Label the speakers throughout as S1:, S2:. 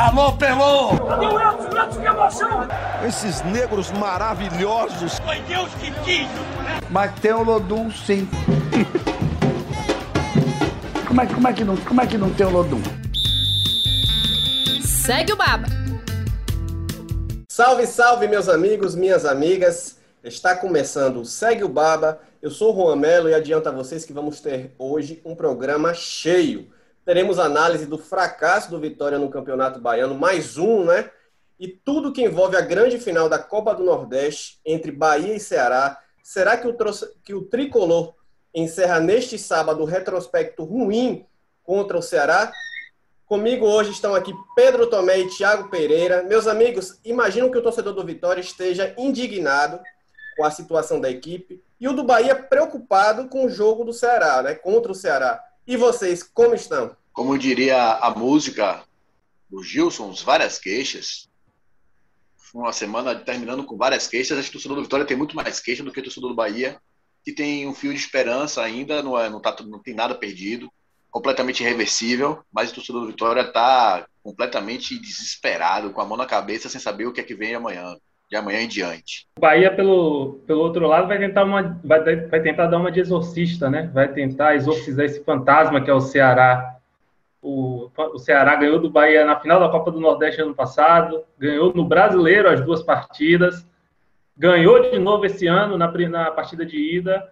S1: Alô, Pelô!
S2: Cadê o Edson? Edson, que emoção!
S1: Esses negros maravilhosos!
S2: Foi Deus que quis!
S3: Mas tem o Lodum, sim. como, é, como, é que não, como é que não tem o Lodum?
S4: Segue o Baba.
S5: Salve, salve, meus amigos, minhas amigas. Está começando o Segue o Baba. Eu sou o Juan Melo e adianto a vocês que vamos ter hoje um programa cheio. Teremos análise do fracasso do Vitória no Campeonato Baiano, mais um, né? E tudo que envolve a grande final da Copa do Nordeste entre Bahia e Ceará. Será que o, que o tricolor encerra neste sábado o retrospecto ruim contra o Ceará? Comigo hoje estão aqui Pedro Tomé e Thiago Pereira. Meus amigos, imagino que o torcedor do Vitória esteja indignado com a situação da equipe e o do Bahia preocupado com o jogo do Ceará, né? Contra o Ceará. E vocês, como estão?
S6: Como diria a música do Gilson, várias queixas. Uma semana terminando com várias queixas. O torcedor do Vitória tem muito mais queixa do que o torcedor do Bahia, que tem um fio de esperança ainda, não, é, não, tá, não tem nada perdido, completamente irreversível, mas o torcedor do Vitória está completamente desesperado, com a mão na cabeça, sem saber o que é que vem amanhã de amanhã em diante.
S7: O Bahia, pelo, pelo outro lado, vai tentar, uma, vai, vai tentar dar uma de exorcista, né? Vai tentar exorcizar esse fantasma que é o Ceará. O, o Ceará ganhou do Bahia na final da Copa do Nordeste ano passado, ganhou no Brasileiro as duas partidas, ganhou de novo esse ano na, na partida de ida.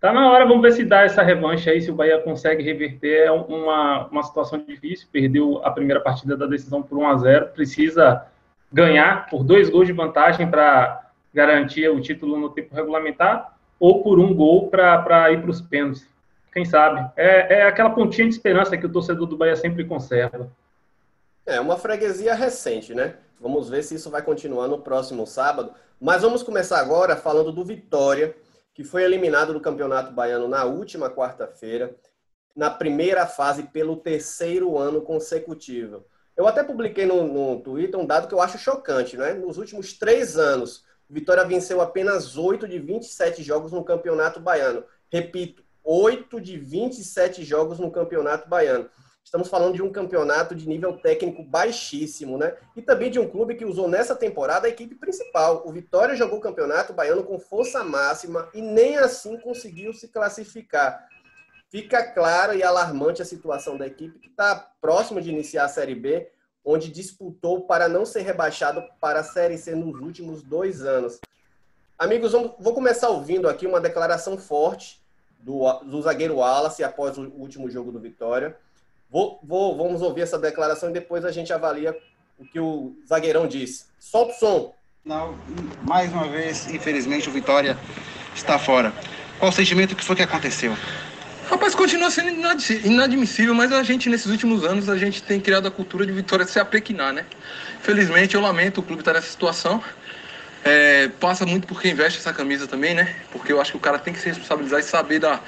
S7: Tá na hora, vamos ver se dá essa revanche aí, se o Bahia consegue reverter. É uma, uma situação difícil, perdeu a primeira partida da decisão por 1 a 0 precisa ganhar por dois gols de vantagem para garantir o título no tempo regulamentar ou por um gol para ir para os pênaltis. Quem sabe? É, é aquela pontinha de esperança que o torcedor do Bahia sempre conserva.
S5: É uma freguesia recente, né? Vamos ver se isso vai continuar no próximo sábado. Mas vamos começar agora falando do Vitória, que foi eliminado do Campeonato Baiano na última quarta-feira, na primeira fase pelo terceiro ano consecutivo. Eu até publiquei no, no Twitter um dado que eu acho chocante, né? Nos últimos três anos, Vitória venceu apenas 8 de 27 jogos no Campeonato Baiano. Repito, 8 de 27 jogos no Campeonato Baiano. Estamos falando de um campeonato de nível técnico baixíssimo, né? E também de um clube que usou nessa temporada a equipe principal. O Vitória jogou o Campeonato Baiano com força máxima e nem assim conseguiu se classificar fica clara e alarmante a situação da equipe que está próxima de iniciar a Série B, onde disputou para não ser rebaixado para a Série C nos últimos dois anos. Amigos, vou começar ouvindo aqui uma declaração forte do, do zagueiro Wallace após o último jogo do Vitória. Vou, vou, vamos ouvir essa declaração e depois a gente avalia o que o zagueirão disse. Solta o som.
S8: Não, mais uma vez, infelizmente, o Vitória está fora. Qual o sentimento que foi que aconteceu?
S9: Rapaz, continua sendo inadmissível, mas a gente, nesses últimos anos, a gente tem criado a cultura de vitória se apequinar, né? Felizmente, eu lamento o clube estar nessa situação. É, passa muito por quem veste essa camisa também, né? Porque eu acho que o cara tem que se responsabilizar e saber da,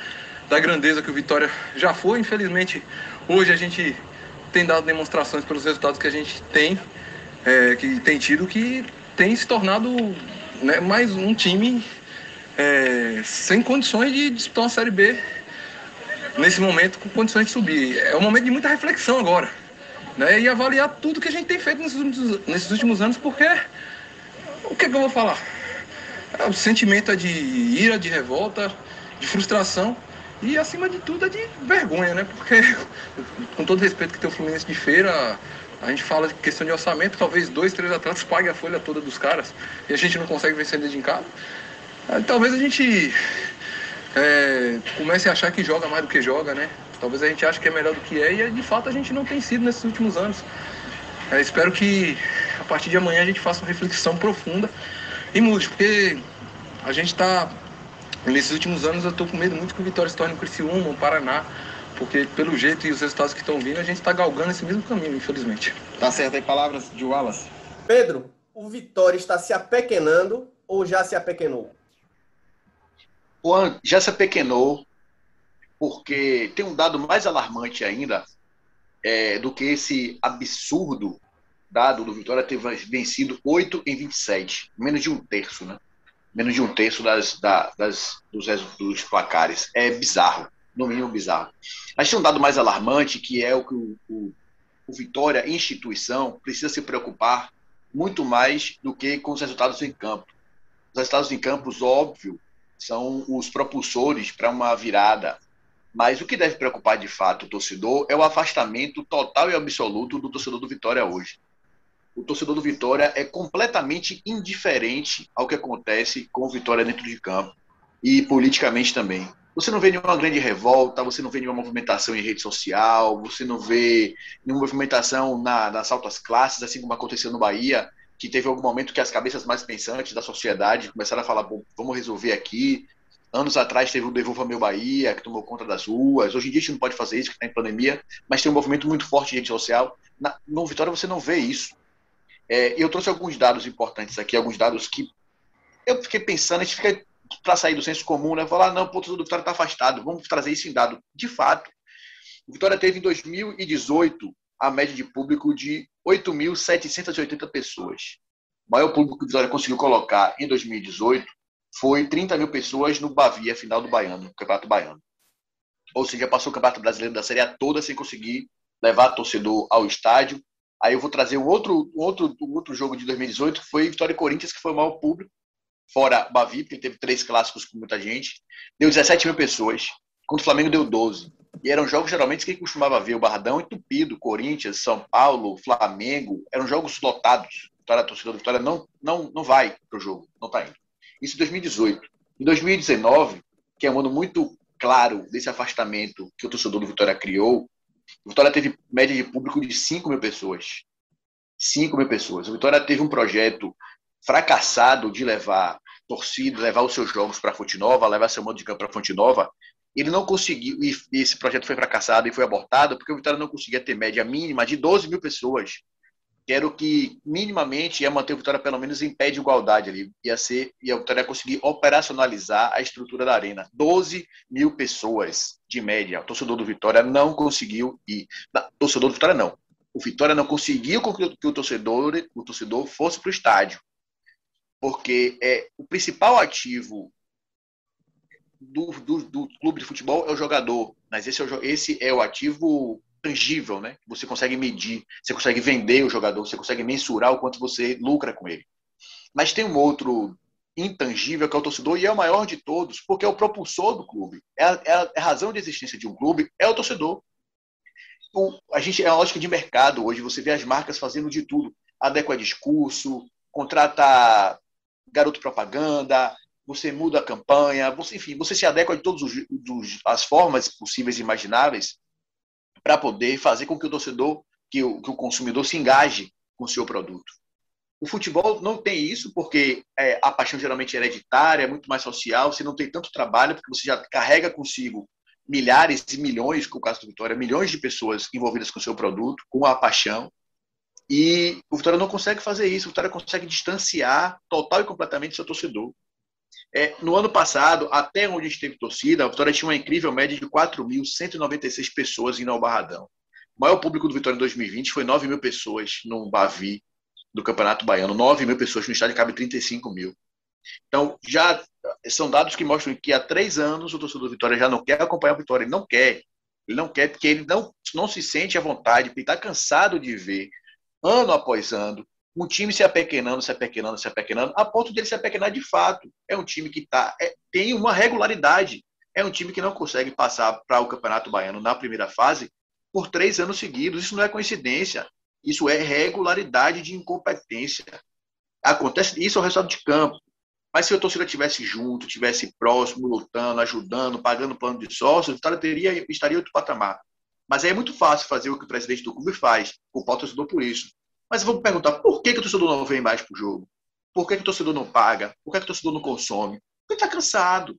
S9: da grandeza que o Vitória já foi. Infelizmente, hoje a gente tem dado demonstrações pelos resultados que a gente tem, é, que tem tido, que tem se tornado né, mais um time é, sem condições de disputar uma Série B nesse momento com condições de subir. É um momento de muita reflexão agora. Né? E avaliar tudo que a gente tem feito nesses últimos, nesses últimos anos, porque o que, é que eu vou falar? É, o sentimento é de ira, de revolta, de frustração e acima de tudo é de vergonha, né? Porque com todo respeito que tem o Fluminense de feira, a gente fala de questão de orçamento, talvez dois, três atletas paguem a folha toda dos caras e a gente não consegue vencer dentro de casa. Talvez a gente é, comece a achar que joga mais do que joga, né? Talvez a gente ache que é melhor do que é e de fato a gente não tem sido nesses últimos anos. É, espero que a partir de amanhã a gente faça uma reflexão profunda e mude, porque a gente está nesses últimos anos eu estou com medo muito que o Vitória se torne um Criciúma, um Paraná, porque pelo jeito e os resultados que estão vindo a gente está galgando esse mesmo caminho, infelizmente.
S8: Tá certo aí palavras de Wallace.
S5: Pedro, o Vitória está se apequenando ou já se apequenou?
S6: Juan já se apequenou, porque tem um dado mais alarmante ainda é, do que esse absurdo dado do Vitória ter vencido 8 em 27, menos de um terço, né? Menos de um terço das, das, dos, dos placares. É bizarro, no mínimo bizarro. Mas tem um dado mais alarmante, que é o que o, o, o Vitória, instituição, precisa se preocupar muito mais do que com os resultados em campo. Os resultados em campos, óbvio, são os propulsores para uma virada. Mas o que deve preocupar de fato o torcedor é o afastamento total e absoluto do torcedor do Vitória hoje. O torcedor do Vitória é completamente indiferente ao que acontece com o Vitória dentro de campo e politicamente também. Você não vê nenhuma grande revolta, você não vê nenhuma movimentação em rede social, você não vê nenhuma movimentação na, nas altas classes, assim como aconteceu no Bahia, que teve algum momento que as cabeças mais pensantes da sociedade começaram a falar, bom, vamos resolver aqui. Anos atrás teve o Devolva Meu Bahia, que tomou conta das ruas. Hoje em dia a gente não pode fazer isso, que está em pandemia, mas tem um movimento muito forte de rede social. Na, no Vitória você não vê isso. É, eu trouxe alguns dados importantes aqui, alguns dados que eu fiquei pensando, a gente fica para sair do senso comum, né? Falar, não, o do Vitória está afastado, vamos trazer isso em dado. De fato, o Vitória teve em 2018 a média de público de 8.780 pessoas. O maior público que o Vitória conseguiu colocar em 2018 foi 30 mil pessoas no Bavia, final do Baiano, no Campeonato Baiano. Ou seja, passou o Campeonato Brasileiro da Série A toda sem conseguir levar torcedor ao estádio. Aí eu vou trazer um outro, outro, outro jogo de 2018, que foi Vitória e Corinthians, que foi o maior público, fora Bavi, porque teve três clássicos com muita gente. Deu 17 mil pessoas, contra o Flamengo deu 12. E eram jogos geralmente que costumava ver o Barradão entupido, Corinthians, São Paulo, Flamengo, eram jogos lotados. Vitória, a torcida do Vitória não, não, não vai para o jogo, não está indo. Isso em 2018. Em 2019, que é um ano muito claro desse afastamento que o torcedor do Vitória criou, Vitória teve média de público de 5 mil pessoas. 5 mil pessoas. O Vitória teve um projeto fracassado de levar torcida, levar os seus jogos para Fonte Nova, levar seu modo de campo para Fonte Nova, ele não conseguiu, e esse projeto foi fracassado e foi abortado, porque o Vitória não conseguia ter média mínima de 12 mil pessoas, que era o que minimamente ia manter o Vitória pelo menos em pé de igualdade ali, ia ser, e a Vitória ia conseguir operacionalizar a estrutura da arena. 12 mil pessoas de média, o torcedor do Vitória não conseguiu ir, torcedor do Vitória não, o Vitória não conseguiu que o torcedor, o torcedor fosse para o estádio, porque é o principal ativo do, do, do, clube de futebol é o jogador, mas esse é o, esse é o ativo tangível, né? Você consegue medir, você consegue vender o jogador, você consegue mensurar o quanto você lucra com ele. Mas tem um outro intangível que é o torcedor e é o maior de todos, porque é o propulsor do clube. É a, é a é razão de existência de um clube é o torcedor. O, a gente é uma lógica de mercado hoje. Você vê as marcas fazendo de tudo, adequa discurso, contrata garoto propaganda, você muda a campanha, você, enfim, você se adequa de todas as formas possíveis e imagináveis para poder fazer com que o torcedor, que o, que o consumidor se engaje com o seu produto. O futebol não tem isso, porque é, a paixão geralmente é hereditária, é muito mais social, você não tem tanto trabalho, porque você já carrega consigo milhares e milhões, com o caso do Vitória, milhões de pessoas envolvidas com o seu produto, com a paixão. E o Vitória não consegue fazer isso, o Vitória consegue distanciar total e completamente seu torcedor. É, no ano passado, até onde esteve torcida, a Vitória tinha uma incrível média de 4.196 pessoas indo ao Barradão. O maior público do Vitória em 2020 foi 9 mil pessoas no Bavi do Campeonato Baiano. 9 mil pessoas no estádio cabe 35 mil. Então, já são dados que mostram que há três anos o torcedor do Vitória já não quer acompanhar o Vitória. Ele não quer. Ele não quer porque ele não, não se sente à vontade, porque está cansado de ver, ano após ano, um time se apequenando, se apequenando, se apequenando, a ponto de ele se apequenar de fato. É um time que tá, é, tem uma regularidade. É um time que não consegue passar para o Campeonato Baiano na primeira fase por três anos seguidos. Isso não é coincidência. Isso é regularidade de incompetência. Acontece isso é o resultado de campo. Mas se a torcida tivesse junto, tivesse próximo, lutando, ajudando, pagando plano de sócio, teria, estaria outro patamar. Mas é muito fácil fazer o que o presidente do clube faz, o torcedor por isso. Mas vou perguntar, por que, que o torcedor não vem mais para o jogo? Por que, que o torcedor não paga? Por que, que o torcedor não consome? Porque está cansado.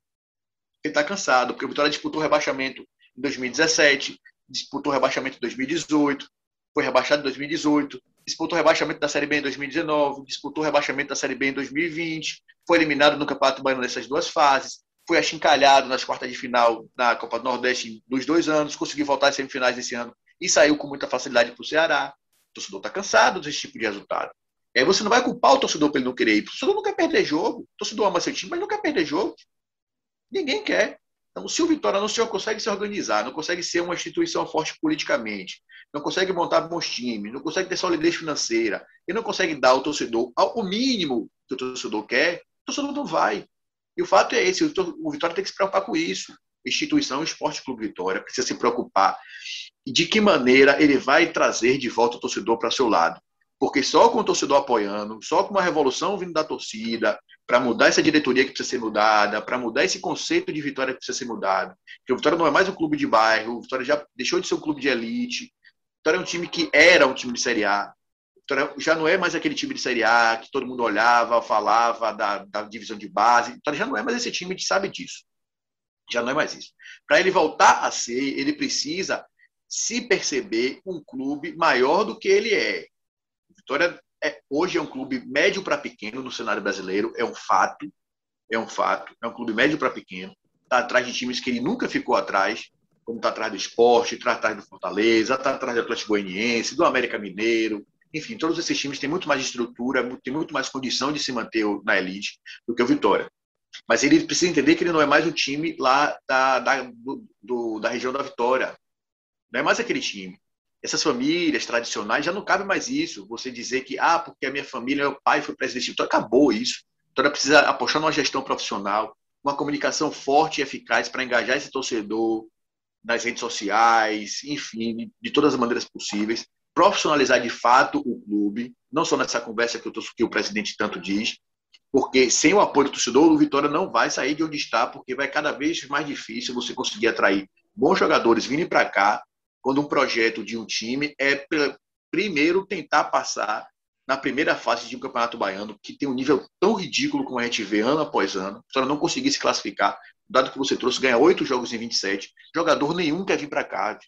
S6: Ele está cansado, porque o Vitória disputou rebaixamento em 2017, disputou rebaixamento em 2018, foi rebaixado em 2018, disputou rebaixamento da Série B em 2019, disputou rebaixamento da Série B em 2020, foi eliminado no Campeonato Baiano nessas duas fases, foi achincalhado nas quartas de final na Copa do Nordeste nos dois anos, conseguiu voltar às semifinais esse ano e saiu com muita facilidade para o Ceará. O torcedor está cansado desse tipo de resultado. Aí você não vai culpar o torcedor para ele não querer ir. O torcedor não quer perder jogo. O torcedor ama seu time, mas não quer perder jogo. Ninguém quer. Então, se o Vitória não se consegue se organizar, não consegue ser uma instituição forte politicamente, não consegue montar bons times, não consegue ter solidez financeira, e não consegue dar ao torcedor o mínimo que o torcedor quer, o torcedor não vai. E o fato é esse, o Vitória tem que se preocupar com isso. Instituição Esporte Clube Vitória precisa se preocupar de que maneira ele vai trazer de volta o torcedor para seu lado. Porque só com o torcedor apoiando, só com uma revolução vindo da torcida, para mudar essa diretoria que precisa ser mudada, para mudar esse conceito de Vitória que precisa ser mudado. Porque o Vitória não é mais um clube de bairro, o Vitória já deixou de ser um clube de elite. O Vitória é um time que era um time de Série A. O Vitória já não é mais aquele time de Série A que todo mundo olhava, falava da, da divisão de base. O Vitória já não é mais esse time, a gente sabe disso. Já não é mais isso. Para ele voltar a ser, ele precisa se perceber um clube maior do que ele é. Vitória é, hoje é um clube médio para pequeno no cenário brasileiro, é um fato, é um fato, é um clube médio para pequeno, está atrás de times que ele nunca ficou atrás, como está atrás do esporte, está atrás do Fortaleza, está atrás do Atlético Goianiense, do América Mineiro, enfim, todos esses times têm muito mais estrutura, têm muito mais condição de se manter na elite do que o Vitória. Mas ele precisa entender que ele não é mais o time lá da, da, do, do, da região da Vitória. Não é mais aquele time essas famílias tradicionais já não cabe mais isso. Você dizer que, ah, porque a minha família, meu pai foi presidente. Então, acabou isso. Então, ela precisa apostar numa gestão profissional, uma comunicação forte e eficaz para engajar esse torcedor nas redes sociais, enfim, de todas as maneiras possíveis. Profissionalizar de fato o clube, não só nessa conversa que, tô, que o presidente tanto diz, porque sem o apoio do torcedor, o Vitória não vai sair de onde está, porque vai cada vez mais difícil você conseguir atrair bons jogadores virem para cá quando um projeto de um time é primeiro tentar passar na primeira fase de um campeonato baiano que tem um nível tão ridículo como a gente vê ano após ano, para não conseguir se classificar, dado que você trouxe, ganha oito jogos em 27, jogador nenhum quer vir para cá,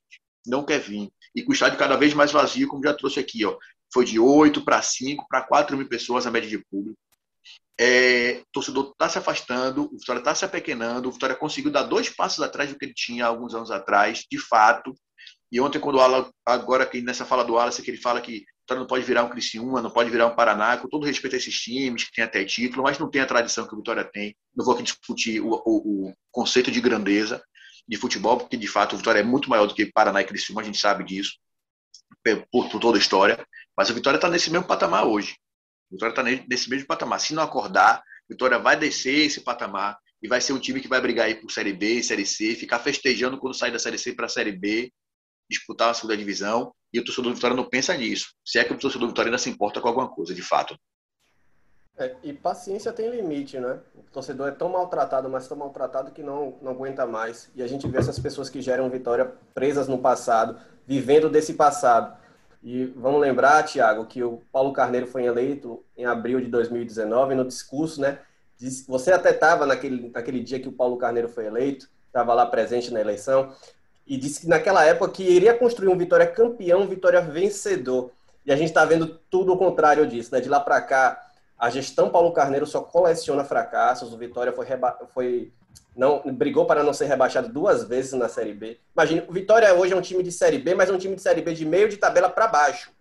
S6: não quer vir. E com o estádio cada vez mais vazio, como já trouxe aqui, ó, foi de 8 para 5, para 4 mil pessoas a média de público. É, o torcedor está se afastando, o Vitória está se apequenando, o Vitória conseguiu dar dois passos atrás do que ele tinha alguns anos atrás, de fato, e ontem, quando o Alan, agora que nessa fala do Wallace, que ele fala que o não pode virar um Criciúma, não pode virar um Paraná, com todo respeito a esses times que tem até título, mas não tem a tradição que o Vitória tem. Não vou aqui discutir o, o, o conceito de grandeza de futebol, porque de fato o Vitória é muito maior do que Paraná e Criciúma, a gente sabe disso, por, por toda a história. Mas o Vitória está nesse mesmo patamar hoje. Vitória está nesse mesmo patamar. Se não acordar, Vitória vai descer esse patamar e vai ser um time que vai brigar aí por Série B, Série C, ficar festejando quando sair da Série C para a Série B disputar a segunda divisão e o torcedor do Vitória não pensa nisso. Se é que o torcedor do Vitória ainda se importa com alguma coisa, de fato.
S5: É, e paciência tem limite, né? O torcedor é tão maltratado, mas tão maltratado que não, não aguenta mais. E a gente vê essas pessoas que geram vitória presas no passado, vivendo desse passado. E vamos lembrar, Tiago, que o Paulo Carneiro foi eleito em abril de 2019, no discurso, né? Você até estava naquele, naquele dia que o Paulo Carneiro foi eleito, estava lá presente na eleição e disse que naquela época que iria construir um Vitória campeão, um Vitória vencedor. E a gente está vendo tudo o contrário disso, né? De lá para cá, a gestão Paulo Carneiro só coleciona fracassos. O Vitória foi, foi não brigou para não ser rebaixado duas vezes na Série B. Imagina, o Vitória hoje é um time de Série B, mas é um time de Série B de meio de tabela para baixo.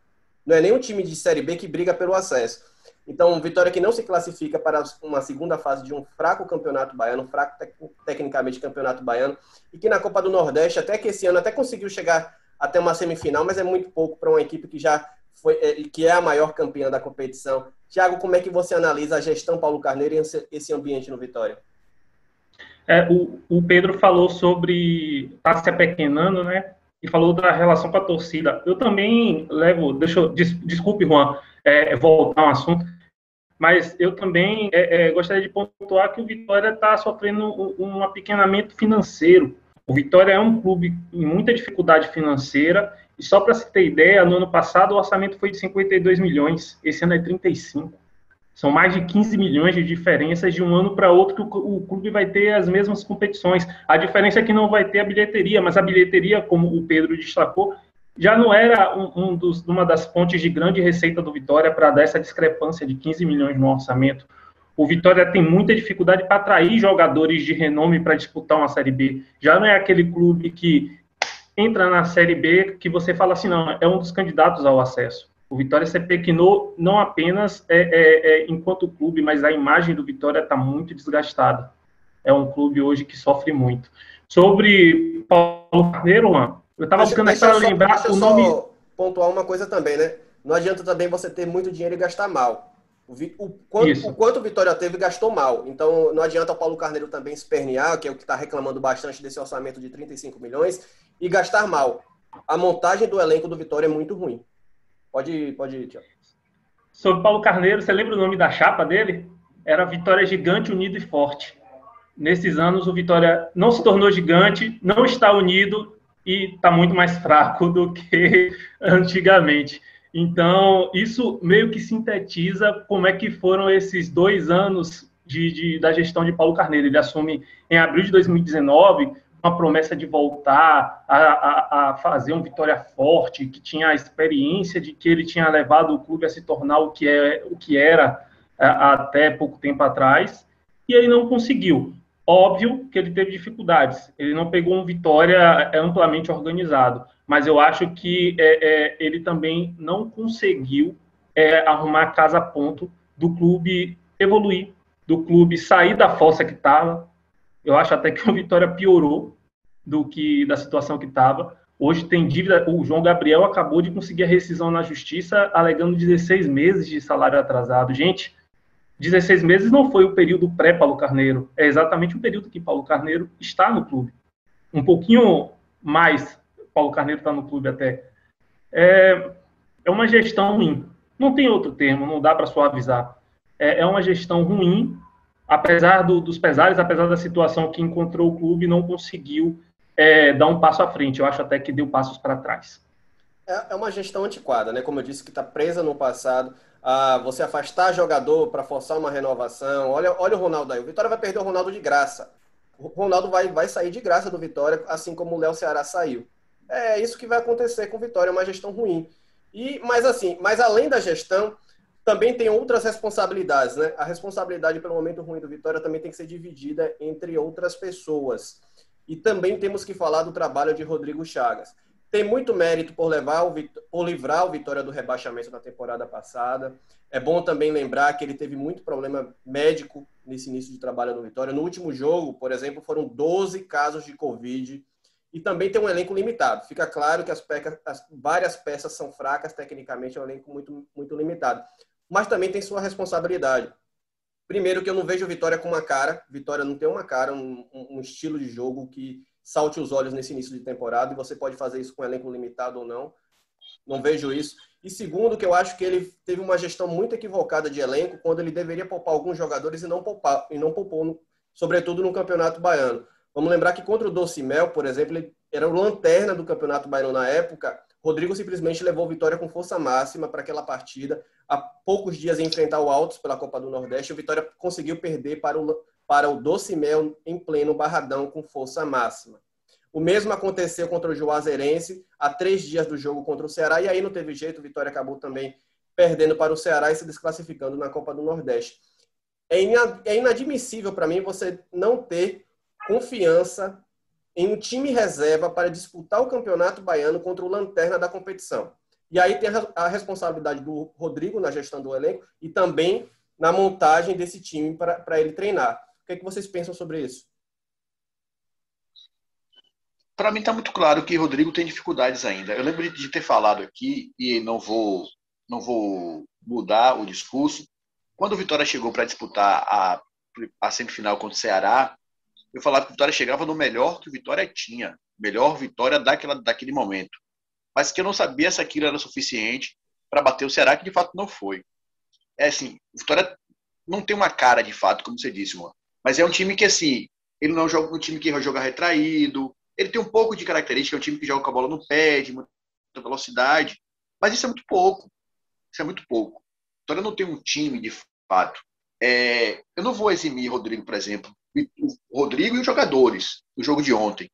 S5: Não é nem um time de Série B que briga pelo acesso. Então, Vitória que não se classifica para uma segunda fase de um fraco campeonato baiano, fraco tec tecnicamente campeonato baiano, e que na Copa do Nordeste, até que esse ano até conseguiu chegar até uma semifinal, mas é muito pouco para uma equipe que já foi, é, que é a maior campeã da competição. Tiago, como é que você analisa a gestão Paulo Carneiro e esse ambiente no Vitória?
S7: É, o, o, Pedro falou sobre tá se apequenando, né? E falou da relação com a torcida. Eu também levo, deixa des, desculpe, Juan, é, voltar um assunto mas eu também é, é, gostaria de pontuar que o Vitória está sofrendo um, um apequenamento financeiro. O Vitória é um clube em muita dificuldade financeira, e só para se ter ideia, no ano passado o orçamento foi de 52 milhões, esse ano é 35. São mais de 15 milhões de diferenças de um ano para outro que o, clube vai ter as mesmas competições. A diferença é que não vai ter a bilheteria, mas a bilheteria, como o Pedro destacou, já não era um, um dos, uma das fontes de grande receita do Vitória para dar essa discrepância de 15 milhões no orçamento. O Vitória tem muita dificuldade para atrair jogadores de renome para disputar uma Série B. Já não é aquele clube que entra na Série B que você fala assim, não, é um dos candidatos ao acesso. O Vitória se pequinou não apenas é, é, é, enquanto clube, mas a imagem do Vitória está muito desgastada. É um clube hoje que sofre muito. Sobre Paulo Carneiro, mano, eu estava buscando para lembrar o nome.
S5: pontuar uma coisa também, né? Não adianta também você ter muito dinheiro e gastar mal. O, o, quanto, o quanto o Vitória teve, gastou mal. Então, não adianta o Paulo Carneiro também espernear, que é o que está reclamando bastante desse orçamento de 35 milhões, e gastar mal. A montagem do elenco do Vitória é muito ruim. Pode ir, pode ir, Tiago.
S7: Sobre Paulo Carneiro, você lembra o nome da chapa dele? Era Vitória Gigante, Unido e Forte. Nesses anos, o Vitória não se tornou gigante, não está unido e está muito mais fraco do que antigamente. Então, isso meio que sintetiza como é que foram esses dois anos de, de, da gestão de Paulo Carneiro. Ele assume em abril de 2019 uma promessa de voltar a, a, a, fazer um Vitória forte, que tinha a experiência de que ele tinha levado o clube a se tornar o que, é, o que era a, é, até pouco tempo atrás, e ele não conseguiu. Óbvio que ele teve dificuldades, ele não pegou um Vitória amplamente organizado, mas eu acho que é, é, ele também não conseguiu é, arrumar a casa a ponto do clube evoluir, do clube sair da fossa que estava. Eu acho até que o Vitória piorou do que da situação que estava. Hoje tem dívida. O João Gabriel acabou de conseguir a rescisão na justiça, alegando 16 meses de salário atrasado. Gente, 16 meses não foi o período pré-Paulo Carneiro, é exatamente o período que Paulo Carneiro está no clube. Um pouquinho mais Paulo Carneiro está no clube até. É, é uma gestão ruim. Não tem outro termo, não dá para suavizar. É, é uma gestão ruim, apesar do, dos pesares, apesar da situação que encontrou o clube, não conseguiu é, dar um passo à frente. Eu acho até que deu passos para trás.
S5: É, é uma gestão antiquada, né? Como eu disse, que está presa no passado. Ah, você afastar jogador para forçar uma renovação. Olha, olha o Ronaldo aí. O Vitória vai perder o Ronaldo de graça. O Ronaldo vai, vai sair de graça do Vitória, assim como o Léo Ceará saiu. É isso que vai acontecer com Vitória, uma gestão ruim. E, mas assim, mas além da gestão, também tem outras responsabilidades, né? A responsabilidade pelo momento ruim do Vitória também tem que ser dividida entre outras pessoas. E também temos que falar do trabalho de Rodrigo Chagas. Tem muito mérito por levar o por livrar o Vitória do rebaixamento da temporada passada. É bom também lembrar que ele teve muito problema médico nesse início de trabalho no Vitória. No último jogo, por exemplo, foram 12 casos de Covid e também tem um elenco limitado. Fica claro que as, pecas, as várias peças são fracas, tecnicamente é um elenco muito, muito limitado. Mas também tem sua responsabilidade. Primeiro que eu não vejo Vitória com uma cara. Vitória não tem uma cara, um, um estilo de jogo que salte os olhos nesse início de temporada. E você pode fazer isso com um elenco limitado ou não. Não vejo isso. E segundo, que eu acho que ele teve uma gestão muito equivocada de elenco quando ele deveria poupar alguns jogadores e não poupar e não poupou, no, sobretudo no Campeonato Baiano. Vamos lembrar que contra o Doce Mel, por exemplo, ele era o lanterna do Campeonato Baiano na época. Rodrigo simplesmente levou Vitória com força máxima para aquela partida. Há poucos dias em enfrentar o Altos pela Copa do Nordeste, o Vitória conseguiu perder para o, para o Doce Mel em pleno Barradão com força máxima. O mesmo aconteceu contra o Juazeirense há três dias do jogo contra o Ceará, e aí não teve jeito, o Vitória acabou também perdendo para o Ceará e se desclassificando na Copa do Nordeste. É inadmissível para mim você não ter confiança em um time reserva para disputar o campeonato baiano contra o lanterna da competição. E aí tem a responsabilidade do Rodrigo na gestão do elenco e também na montagem desse time para ele treinar. O que, é que vocês pensam sobre isso?
S6: Para mim está muito claro que Rodrigo tem dificuldades ainda. Eu lembro de ter falado aqui e não vou não vou mudar o discurso. Quando o Vitória chegou para disputar a, a semifinal contra o Ceará, eu falava que o Vitória chegava no melhor que o Vitória tinha, melhor Vitória daquela, daquele momento. Mas que eu não sabia se aquilo era suficiente para bater o Ceará, que de fato não foi. É assim, o Vitória não tem uma cara de fato, como você disse, mano. Mas é um time que, assim, ele não joga um time que joga retraído, ele tem um pouco de característica, é um time que joga com a bola no pé, de muita velocidade, mas isso é muito pouco. Isso é muito pouco. O Vitória não tem um time de fato. É, eu não vou eximir Rodrigo, por exemplo, o Rodrigo e os jogadores do jogo de ontem.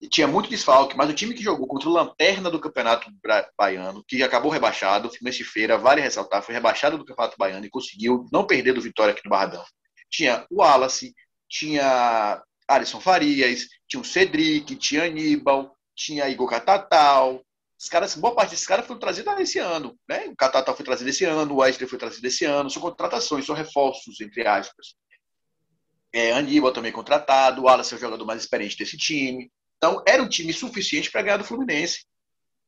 S6: E tinha muito desfalque, mas o time que jogou contra o Lanterna do Campeonato Baiano, que acabou rebaixado, Fluminense Feira, vale ressaltar, foi rebaixado do Campeonato Baiano e conseguiu não perder do Vitória aqui no Barradão. Tinha o Wallace, tinha Alisson Farias, tinha o Cedric, tinha Aníbal, tinha Igor Catatal. Os caras, boa parte desses caras foram trazidos esse ano. Né? O Catatal foi trazido esse ano, o Wesley foi trazido esse ano. São contratações, são reforços, entre aspas. É, Aníbal também contratado, o Wallace é o jogador mais experiente desse time. Então, era um time suficiente para ganhar do Fluminense.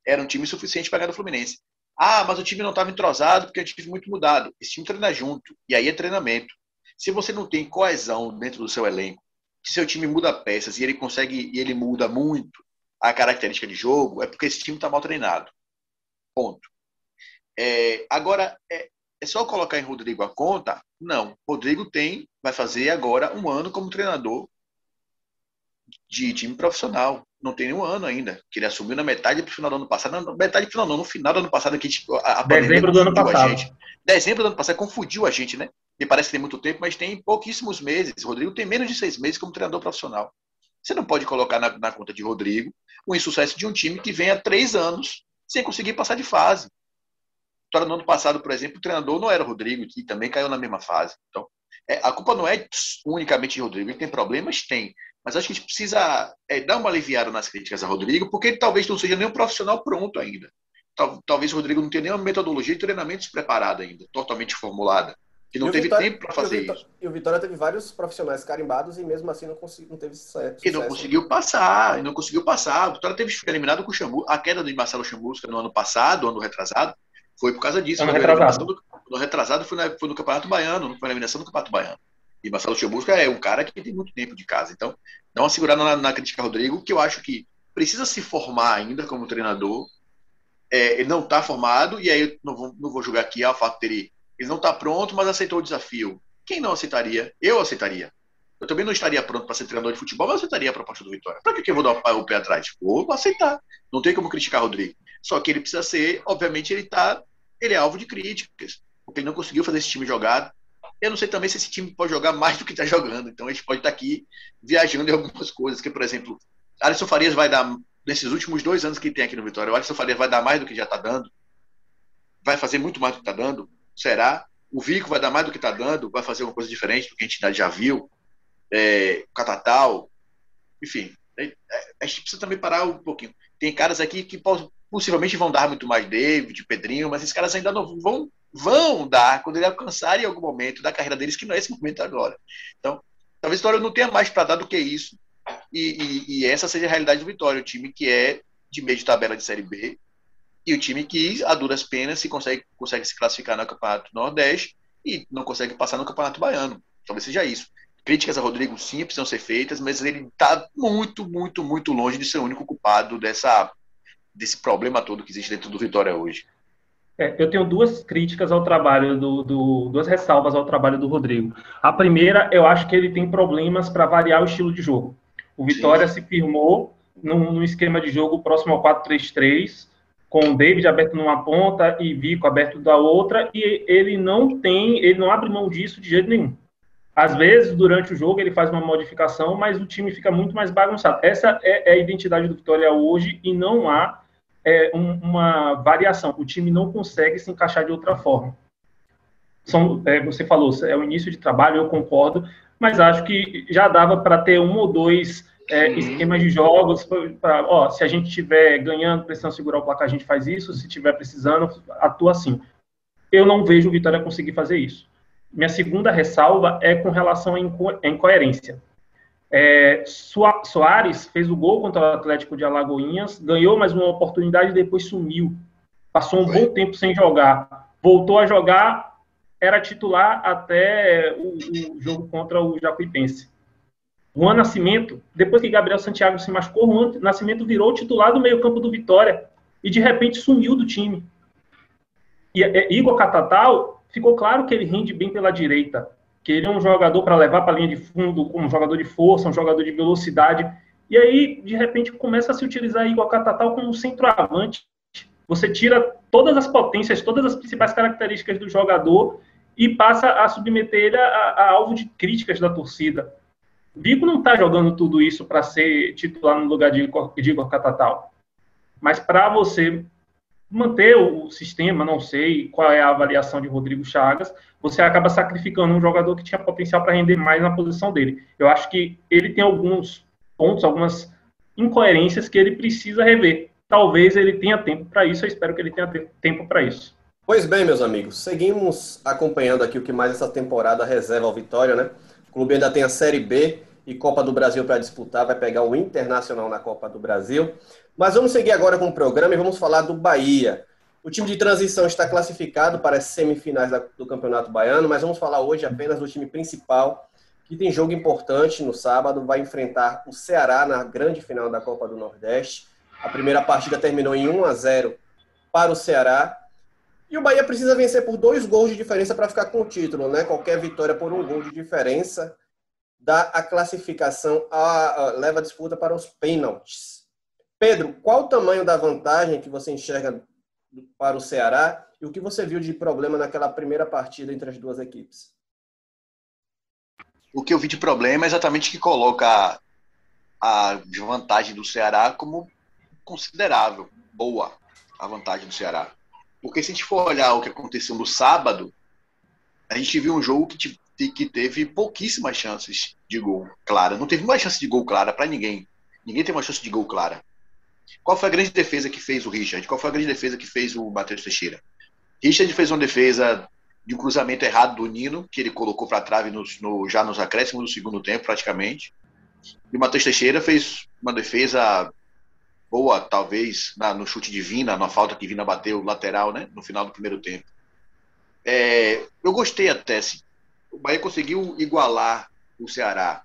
S6: era um time suficiente para ganhar do Fluminense. Ah, mas o time não estava entrosado porque é um time muito mudado. Esse time treina junto, e aí é treinamento. Se você não tem coesão dentro do seu elenco, se seu time muda peças e ele consegue e ele muda muito a característica de jogo, é porque esse time está mal treinado. Ponto. É, agora, é, é só colocar em Rodrigo a conta? Não. Rodrigo tem, vai fazer agora um ano como treinador de time profissional. Não tem nenhum ano ainda. Que ele assumiu na metade do final do ano passado. Não, metade do final, não, no final do ano passado, que tipo, a, a
S7: Dezembro do ano passado.
S6: Dezembro do ano passado confundiu a gente, né? Me parece que tem muito tempo, mas tem pouquíssimos meses. Rodrigo tem menos de seis meses como treinador profissional. Você não pode colocar na, na conta de Rodrigo o insucesso de um time que vem há três anos sem conseguir passar de fase. História no ano passado, por exemplo, o treinador não era o Rodrigo, que também caiu na mesma fase. Então, é, a culpa não é unicamente de Rodrigo. Ele tem problemas? Tem. Mas acho que a gente precisa é, dar uma aliviada nas críticas a Rodrigo, porque ele talvez não seja nem um profissional pronto ainda. Talvez o Rodrigo não tenha nenhuma metodologia de treinamentos preparada ainda, totalmente formulada. Que não teve Vitória, tempo para fazer
S5: e
S6: isso.
S5: E o Vitória teve vários profissionais carimbados e mesmo assim não, consegui, não teve sucesso.
S6: E não conseguiu passar, e não conseguiu passar. O Vitória teve eliminado com o Xambu. A queda do Marcelo Chamusca no ano passado, ano retrasado, foi por causa disso.
S7: Ano retrasado. Do,
S6: no retrasado foi, na, foi, no Campeonato Baiano, não foi na eliminação do Campeonato Baiano. E Marcelo Chamusca é um cara que tem muito tempo de casa. Então, dá uma segurada na, na crítica Rodrigo, que eu acho que precisa se formar ainda como treinador. É, ele não está formado, e aí eu não vou, não vou julgar aqui ah, o fato dele ele não está pronto, mas aceitou o desafio. Quem não aceitaria? Eu aceitaria. Eu também não estaria pronto para ser treinador de futebol, mas aceitaria a proposta do Vitória. Para que eu vou dar o pé atrás? Vou aceitar. Não tem como criticar o Rodrigo. Só que ele precisa ser, obviamente, ele tá, ele é alvo de críticas, porque ele não conseguiu fazer esse time jogar. Eu não sei também se esse time pode jogar mais do que está jogando. Então a gente pode estar tá aqui viajando em algumas coisas. Que, por exemplo, Alisson Farias vai dar, nesses últimos dois anos que tem aqui no Vitória, o Alisson Farias vai dar mais do que já está dando. Vai fazer muito mais do que está dando Será? O Vico vai dar mais do que está dando, vai fazer uma coisa diferente do que a gente já viu. É, Catatal, enfim, é, é, a gente precisa também parar um pouquinho. Tem caras aqui que possivelmente vão dar muito mais David, Pedrinho, mas esses caras ainda não vão, vão dar quando ele alcançar em algum momento da carreira deles, que não é esse momento agora. Então, talvez o Vitória não tenha mais para dar do que isso. E, e, e, essa seja a realidade do Vitória, o time que é de meio de tabela de Série B, e o time que, a duras penas, se consegue, consegue se classificar no Campeonato Nordeste e não consegue passar no Campeonato Baiano. Talvez seja isso. Críticas a Rodrigo sim precisam ser feitas, mas ele está muito, muito, muito longe de ser o único culpado dessa, desse problema todo que existe dentro do Vitória hoje.
S7: É, eu tenho duas críticas ao trabalho do, do, duas ressalvas ao trabalho do Rodrigo. A primeira, eu acho que ele tem problemas para variar o estilo de jogo. O Vitória Sim. se firmou num, num, esquema de jogo próximo ao 4-3-3, com o David aberto numa ponta e Vico aberto da outra, e ele não tem, ele não abre mão disso de jeito nenhum. Às vezes, durante o jogo, ele faz uma modificação, mas o time fica muito mais bagunçado. Essa é, é a identidade do Vitória hoje e não há é, um, uma variação. O time não consegue se encaixar de outra forma. São, é, você falou, é o início de trabalho, eu concordo, mas acho que já dava para ter um ou dois é, esquemas de jogos, ó, se a gente estiver ganhando, precisando segurar o placar, a gente faz isso, se estiver precisando, atua assim. Eu não vejo o Vitória conseguir fazer isso. Minha segunda ressalva é com relação à inco incoerência. É, Soares fez o gol contra o Atlético de Alagoinhas, ganhou mais uma oportunidade e depois sumiu. Passou um bom tempo sem jogar. Voltou a jogar, era titular até o, o jogo contra o Jacuipense. Juan Nascimento, depois que Gabriel Santiago se machucou, Juan Nascimento virou titular do meio-campo do Vitória e de repente sumiu do time. E é, Igor Catatal, ficou claro que ele rende bem pela direita, que ele é um jogador para levar para a linha de fundo, um jogador de força, um jogador de velocidade. E aí, de repente, começa a se utilizar Igor Catatal como centroavante. Você tira todas as potências, todas as principais características do jogador e passa a submeter ele a, a alvo de críticas da torcida. Vico não está jogando tudo isso para ser titular no lugar de Igor Catatal. Mas para você manter o sistema, não sei qual é a avaliação de Rodrigo Chagas, você acaba sacrificando um jogador que tinha potencial para render mais na posição dele. Eu acho que ele tem alguns pontos, algumas incoerências que ele precisa rever. Talvez ele tenha tempo para isso, eu espero que ele tenha tempo para isso.
S5: Pois bem, meus amigos, seguimos acompanhando aqui o que mais essa temporada reserva ao Vitória, né? O clube ainda tem a Série B e Copa do Brasil para disputar, vai pegar o Internacional na Copa do Brasil. Mas vamos seguir agora com o programa e vamos falar do Bahia. O time de transição está classificado para as semifinais do Campeonato Baiano, mas vamos falar hoje apenas do time principal, que tem jogo importante no sábado, vai enfrentar o Ceará na grande final da Copa do Nordeste. A primeira partida terminou em 1 a 0 para o Ceará. E o Bahia precisa vencer por dois gols de diferença para ficar com o título, né? Qualquer vitória por um gol de diferença dá a classificação, a, a, leva a disputa para os pênaltis. Pedro, qual o tamanho da vantagem que você enxerga para o Ceará e o que você viu de problema naquela primeira partida entre as duas equipes?
S6: O que eu vi de problema é exatamente que coloca a vantagem do Ceará como considerável, boa a vantagem do Ceará. Porque se a gente for olhar o que aconteceu no sábado, a gente viu um jogo que, que teve pouquíssimas chances de gol clara. Não teve uma chance de gol clara para ninguém. Ninguém tem uma chance de gol clara. Qual foi a grande defesa que fez o Richard? Qual foi a grande defesa que fez o Matheus Teixeira? Richard fez uma defesa de um cruzamento errado do Nino, que ele colocou para a trave no, no, já nos acréscimos do segundo tempo, praticamente. E o Matheus Teixeira fez uma defesa boa, talvez, na, no chute de Vina, na falta que Vina bateu lateral, né? No final do primeiro tempo. É, eu gostei até, assim, o Bahia conseguiu igualar o Ceará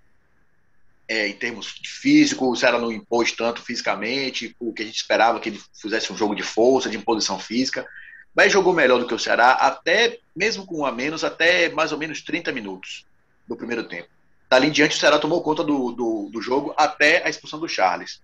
S6: é, em termos de físico, o Ceará não impôs tanto fisicamente, o que a gente esperava que ele fizesse um jogo de força, de imposição física, mas jogou melhor do que o Ceará, até, mesmo com um a menos, até mais ou menos 30 minutos do primeiro tempo. Dali em diante, o Ceará tomou conta do, do, do jogo até a expulsão do Charles.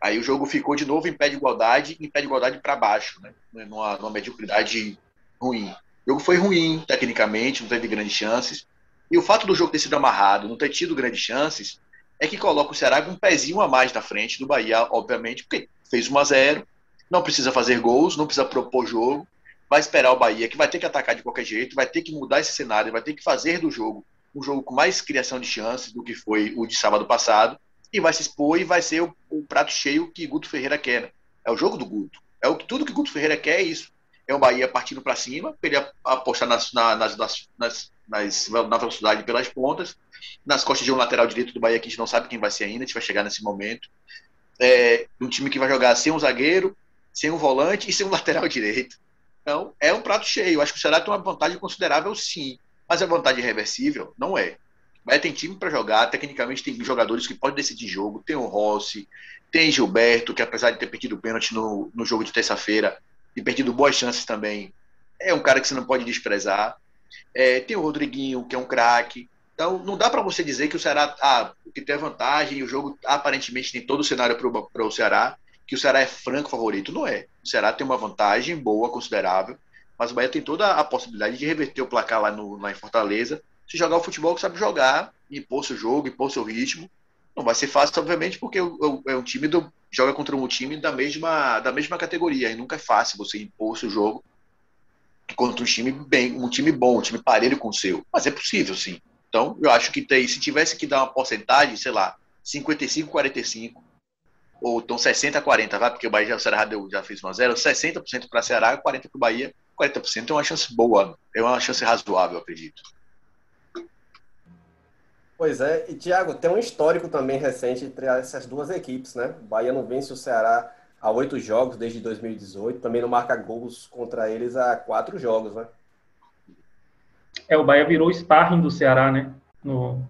S6: Aí o jogo ficou de novo em pé de igualdade, em pé de igualdade para baixo, né? numa, numa mediocridade ruim. O jogo foi ruim, tecnicamente, não teve grandes chances. E o fato do jogo ter sido amarrado, não ter tido grandes chances, é que coloca o Ceará com um pezinho a mais na frente do Bahia, obviamente, porque fez 1 a 0 não precisa fazer gols, não precisa propor jogo, vai esperar o Bahia, que vai ter que atacar de qualquer jeito, vai ter que mudar esse cenário, vai ter que fazer do jogo um jogo com mais criação de chances do que foi o de sábado passado, e vai se expor e vai ser o, o prato cheio que Guto Ferreira quer. Né? É o jogo do Guto. É o, tudo que Guto Ferreira quer é isso. É o Bahia partindo para cima, para ele apostar nas, nas, nas, nas, nas, na velocidade pelas pontas, nas costas de um lateral direito do Bahia que a gente não sabe quem vai ser ainda, a gente vai chegar nesse momento. É, um time que vai jogar sem um zagueiro, sem um volante e sem um lateral direito. Então, é um prato cheio. Acho que o Ceará tem uma vantagem considerável, sim. Mas a vantagem reversível não é. Bahia tem time para jogar, tecnicamente tem jogadores que podem decidir jogo. Tem o Rossi, tem Gilberto, que apesar de ter perdido o pênalti no, no jogo de terça-feira e perdido boas chances também, é um cara que você não pode desprezar. É, tem o Rodriguinho, que é um craque. Então, não dá para você dizer que o Ceará ah, que tem vantagem e o jogo aparentemente tem todo o cenário para o Ceará, que o Ceará é franco favorito. Não é. O Ceará tem uma vantagem boa, considerável, mas o Bahia tem toda a possibilidade de reverter o placar lá, no, lá em Fortaleza se jogar o futebol que sabe jogar, impor seu jogo, impor seu ritmo. Não vai ser fácil, obviamente, porque é um time do, joga contra um time da mesma, da mesma categoria. E nunca é fácil você impor seu jogo contra um time bem, um time bom, um time parelho com o seu. Mas é possível, sim. Então, eu acho que tem, se tivesse que dar uma porcentagem, sei lá, 55, 45, ou então 60, 40, vai, porque o Bahia já, o Ceará deu, já fez 1 a 0 60% para Ceará, 40% para o Bahia, 40% é uma chance boa, é uma chance razoável, acredito.
S5: Pois é, e Thiago, tem um histórico também recente entre essas duas equipes, né? O Bahia não vence o Ceará há oito jogos desde 2018, também não marca gols contra eles há quatro jogos, né?
S7: É, o Bahia virou sparring do Ceará, né? No,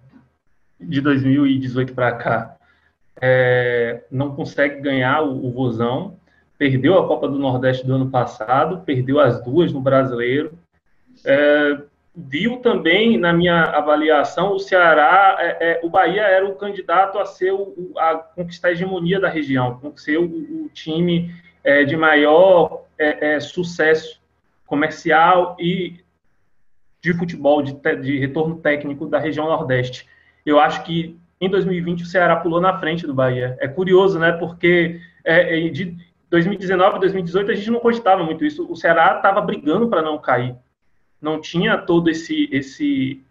S7: de 2018 para cá. É, não consegue ganhar o, o Vozão, perdeu a Copa do Nordeste do ano passado, perdeu as duas no Brasileiro. É, viu também, na minha avaliação, o Ceará, é, é, o Bahia era o candidato a ser o, a conquistar a hegemonia da região, ser o, o time é, de maior é, é, sucesso comercial e de futebol, de, de, retorno técnico da região Nordeste. Eu acho que em 2020 o Ceará pulou na frente do Bahia. É curioso, né? Porque é, de 2019 a 2018 a gente não cogitava muito isso. O Ceará estava brigando para não cair não tinha todo esse esse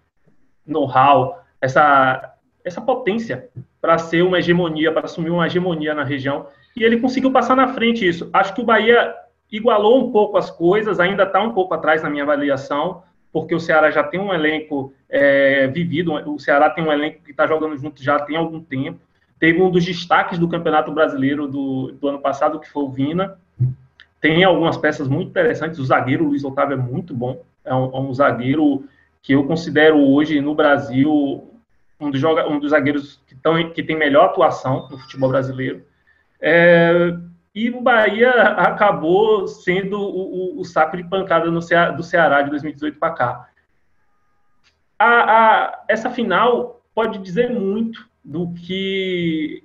S7: know-how, essa essa potência para ser uma hegemonia, para assumir uma hegemonia na região, e ele conseguiu passar na frente isso. Acho que o Bahia igualou um pouco as coisas, ainda está um pouco atrás na minha avaliação, porque o Ceará já tem um elenco é, vivido, o Ceará tem um elenco que está jogando junto já tem algum tempo. Teve um dos destaques do Campeonato Brasileiro do, do ano passado, que foi o Vina. Tem algumas peças muito interessantes. O zagueiro Luiz Otávio é muito bom. É um, é um zagueiro que eu considero hoje no Brasil um dos, joga, um dos zagueiros que, tão, que tem melhor atuação no futebol brasileiro. É, e o Bahia acabou sendo o, o, o saco de pancada no do Ceará de 2018 para cá. A, a, essa final pode dizer muito do que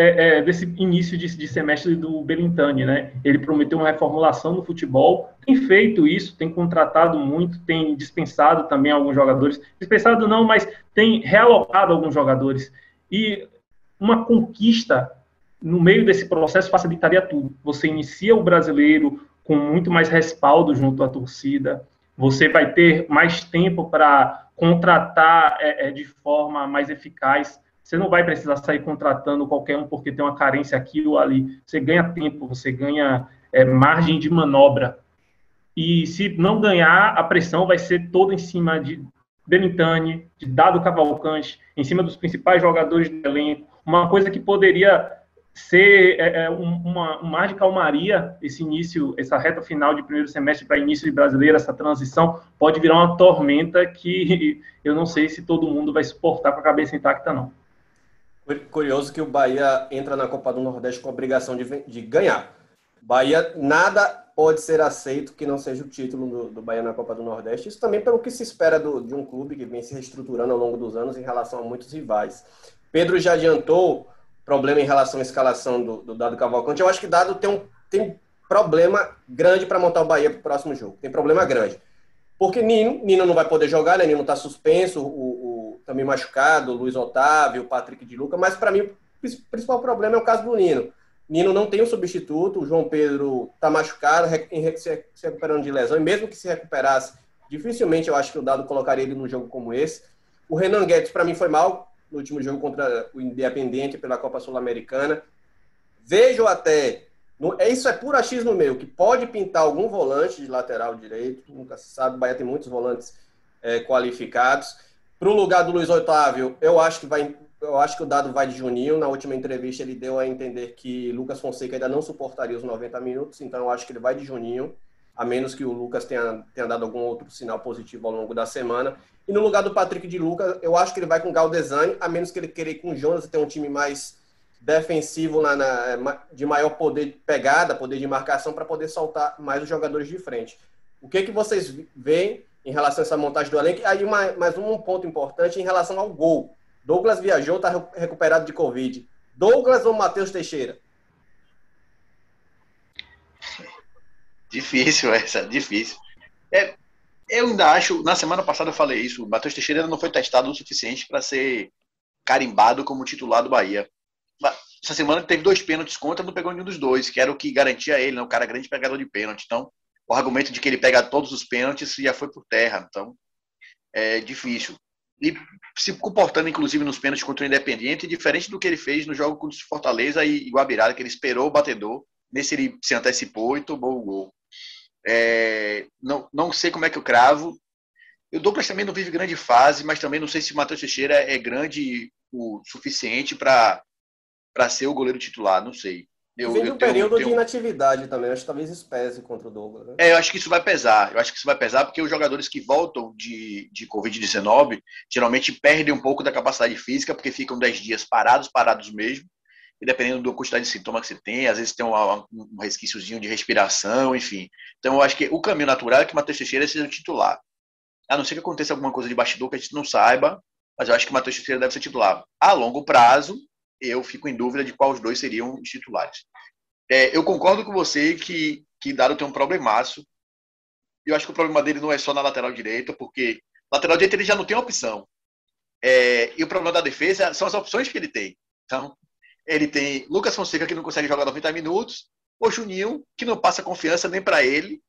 S7: é, é, desse início de, de, semestre do Belintani, né? Ele prometeu uma reformulação no futebol, tem feito isso, tem contratado muito, tem dispensado também alguns jogadores, dispensado não, mas tem realocado alguns jogadores. E uma conquista no meio desse processo facilitaria tudo. Você inicia o brasileiro com muito mais respaldo junto à torcida, você vai ter mais tempo para contratar é, é, de forma mais eficaz. Você não vai precisar sair contratando qualquer um porque tem uma carência aqui ou ali. Você ganha tempo, você ganha é, margem de manobra. E se não ganhar, a pressão vai ser toda em cima de Benintani, de Dado Cavalcante, em cima dos principais jogadores do elenco. Uma coisa que poderia ser é, é uma, um mar de calmaria esse início, essa reta final de primeiro semestre para início de brasileiro, essa transição pode virar uma tormenta que eu não sei se todo mundo vai suportar com a cabeça intacta, não.
S5: Curioso que o Bahia entra na Copa do Nordeste com a obrigação de, de ganhar. Bahia, nada pode ser aceito que não seja o título do, do Bahia na Copa do Nordeste. Isso também pelo que se espera do, de um clube que vem se reestruturando ao longo dos anos em relação a muitos rivais. Pedro já adiantou problema em relação à escalação do, do Dado Cavalcante. Eu acho que Dado tem um tem problema grande para montar o Bahia para o próximo jogo. Tem problema grande. Porque Nino, Nino não vai poder jogar, né? Nino está suspenso, o, também machucado, Luiz Otávio, Patrick de Luca, mas para mim o principal problema é o caso do Nino. Nino não tem um substituto, o João Pedro está machucado, se recuperando de lesão, e mesmo que se recuperasse, dificilmente eu acho que o Dado colocaria ele num jogo como esse. O Renan Guedes, para mim, foi mal, no último jogo contra o Independiente pela Copa Sul-Americana. Vejo até, é, isso é puro achismo meu, que pode pintar algum volante de lateral direito, nunca se sabe, o Bahia tem muitos volantes é, qualificados. Para o lugar do Luiz Otávio, eu acho que vai, eu acho que o dado vai de Juninho. Na última entrevista ele deu a entender que Lucas Fonseca ainda não suportaria os 90 minutos, então eu acho que ele vai de Juninho, a menos que o Lucas tenha, tenha dado algum outro sinal positivo ao longo da semana. E no lugar do Patrick de Luca, eu acho que ele vai com Galdesani, a menos que ele queira ir com o Jonas ter um time mais defensivo, na, na, de maior poder de pegada, poder de marcação, para poder soltar mais os jogadores de frente. O que, que vocês veem em relação a essa montagem do elenco? Aí mais um ponto importante em relação ao gol. Douglas viajou, está recuperado de Covid. Douglas ou Matheus Teixeira?
S6: Difícil essa, difícil. É, eu ainda acho, na semana passada eu falei isso, o Matheus Teixeira não foi testado o suficiente para ser carimbado como titular do Bahia. Essa semana teve dois pênaltis contra, não pegou nenhum dos dois, que era o que garantia ele, né? o cara grande pegador de pênalti. Então, o argumento de que ele pega todos os pênaltis já foi por terra. Então, é difícil. E se comportando, inclusive, nos pênaltis contra o Independiente, diferente do que ele fez no jogo contra o Fortaleza e Guabirara, que ele esperou o batedor. Nesse ele se antecipou e tomou o gol. É, não, não sei como é que eu cravo. O Douglas também não vive grande fase, mas também não sei se o Matheus Teixeira é grande o suficiente para ser o goleiro titular, não sei.
S5: Eu, Vem um período tenho... de inatividade também, acho que talvez isso pese contra o Douglas. Né?
S6: É, eu acho que isso vai pesar. Eu acho que isso vai pesar porque os jogadores que voltam de, de Covid-19 geralmente perdem um pouco da capacidade física, porque ficam 10 dias parados, parados mesmo e dependendo da quantidade de sintomas que você tem, às vezes tem um, um resquíciozinho de respiração, enfim. Então, eu acho que o caminho natural é que o Matheus Teixeira seja o titular. A não ser que aconteça alguma coisa de bastidor que a gente não saiba, mas eu acho que o Matheus Teixeira deve ser titular. A longo prazo, eu fico em dúvida de quais dois seriam os titulares. É, eu concordo com você que, que Dado tem um problemaço. Eu acho que o problema dele não é só na lateral direita, porque lateral direita ele já não tem opção. É, e o problema da defesa são as opções que ele tem. Então, ele tem Lucas Fonseca, que não consegue jogar 90 minutos, o Juninho, que não passa confiança nem para ele.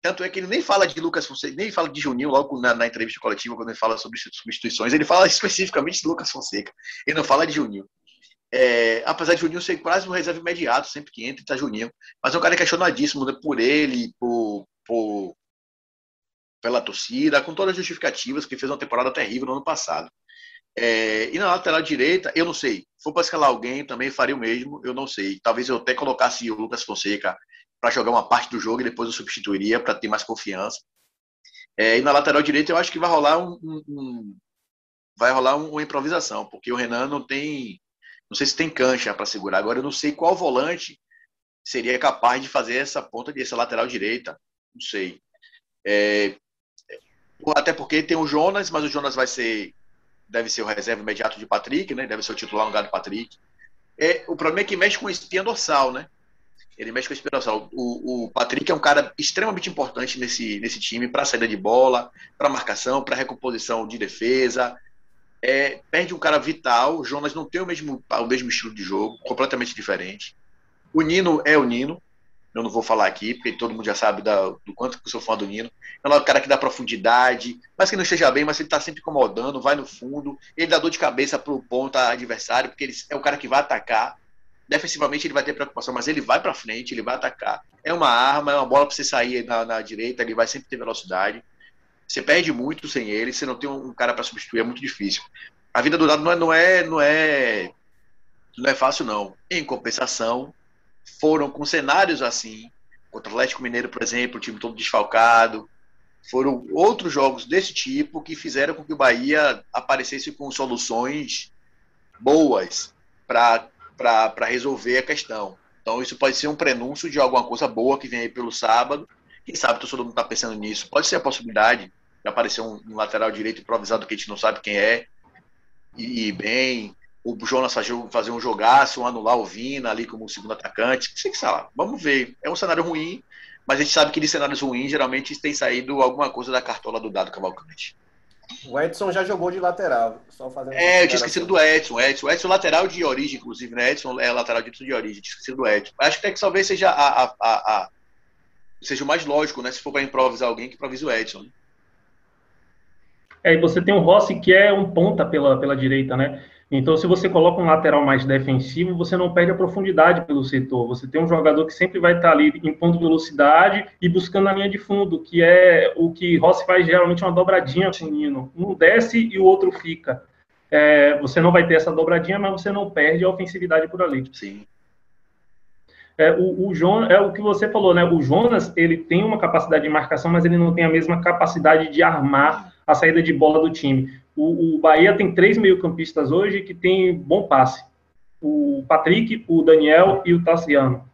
S6: Tanto é que ele nem fala de Lucas Fonseca, nem fala de Juninho logo na, na, entrevista coletiva, quando ele fala sobre substituições. Ele fala especificamente de Lucas Fonseca. Ele não fala de Juninho. É, apesar de Juninho ser quase um reserva imediato, sempre que entra, está Juninho. Mas é um cara questionadíssimo né, por ele, por, por, pela torcida, com todas as justificativas, que fez uma temporada terrível no ano passado. É, e na lateral direita, eu não sei. Se for para escalar alguém, também faria o mesmo, eu não sei. Talvez eu até colocasse o Lucas Fonseca para jogar uma parte do jogo e depois eu substituiria para ter mais confiança. É, e na lateral direita, eu acho que vai rolar um, um, um vai rolar uma improvisação, porque o Renan não tem, não sei se tem cancha para segurar. Agora eu não sei qual volante seria capaz de fazer essa ponta dessa lateral direita. Não sei. É, até porque tem o Jonas, mas o Jonas vai ser deve ser o reserva imediato de Patrick, né? Deve ser o titular no lugar do Patrick. É, o problema é que mexe com a espinha dorsal, né? Ele mexe com a espinha dorsal. O, o Patrick é um cara extremamente importante nesse, nesse time para saída de bola, para marcação, para recomposição de defesa. É, perde um cara vital. O Jonas não tem o mesmo, o mesmo estilo de jogo, completamente diferente. O Nino é o Nino, eu não vou falar aqui, porque todo mundo já sabe da, do quanto que eu sou fã do Nino. É um cara que dá profundidade, mas que não esteja bem, mas ele está sempre incomodando, vai no fundo, ele dá dor de cabeça para o ponta adversário, porque ele é o cara que vai atacar. Defensivamente ele vai ter preocupação, mas ele vai para frente, ele vai atacar. É uma arma, é uma bola para você sair na, na, direita, ele vai sempre ter velocidade. Você perde muito sem ele, você não tem um cara para substituir, é muito difícil. A vida do dado não é, não é, não é, não é fácil não. Em compensação, foram com cenários assim, contra o Atlético Mineiro, por exemplo, o time todo desfalcado. Foram outros jogos desse tipo que fizeram com que o Bahia aparecesse com soluções boas para resolver a questão. Então, isso pode ser um prenúncio de alguma coisa boa que vem aí pelo sábado. Quem sabe todo mundo está pensando nisso. Pode ser a possibilidade de aparecer um, um, lateral direito improvisado que a gente não sabe quem é. E, e bem, o Jonas fazer um jogaço, anular o Vina ali como segundo atacante. Sei que sei lá, vamos ver. É um cenário ruim, mas a gente sabe que de cenários ruins geralmente tem saído alguma coisa da cartola do dado Cavalcante.
S5: O Edson já jogou de lateral. Só fazendo
S6: é, eu tinha esquecido do Edson. Edson. Edson lateral de origem, inclusive, né? Edson é lateral de, de origem. Tinha esquecido do Edson. Acho que até que talvez seja a, a, a, a seja o mais lógico, né? Se for para improvisar alguém, que improvise o Edson. Né?
S7: É, e você tem o Rossi, que é um ponta pela, pela direita, né? Então, se você coloca um lateral mais defensivo, você não perde a profundidade pelo setor. Você tem um jogador que sempre vai estar ali impondo velocidade e buscando a linha de fundo, que é o que Rossi faz geralmente uma dobradinha com o Nino. Um desce e o outro fica. É, você não vai ter essa dobradinha, mas você não perde a ofensividade por ali.
S6: Sim.
S7: É, o, o é o que você falou, né? O Jonas ele tem uma capacidade de marcação, mas ele não tem a mesma capacidade de armar a saída de bola do time. O, o Bahia tem três meio-campistas hoje que tem bom passe: o Patrick, o Daniel e o Tassiano.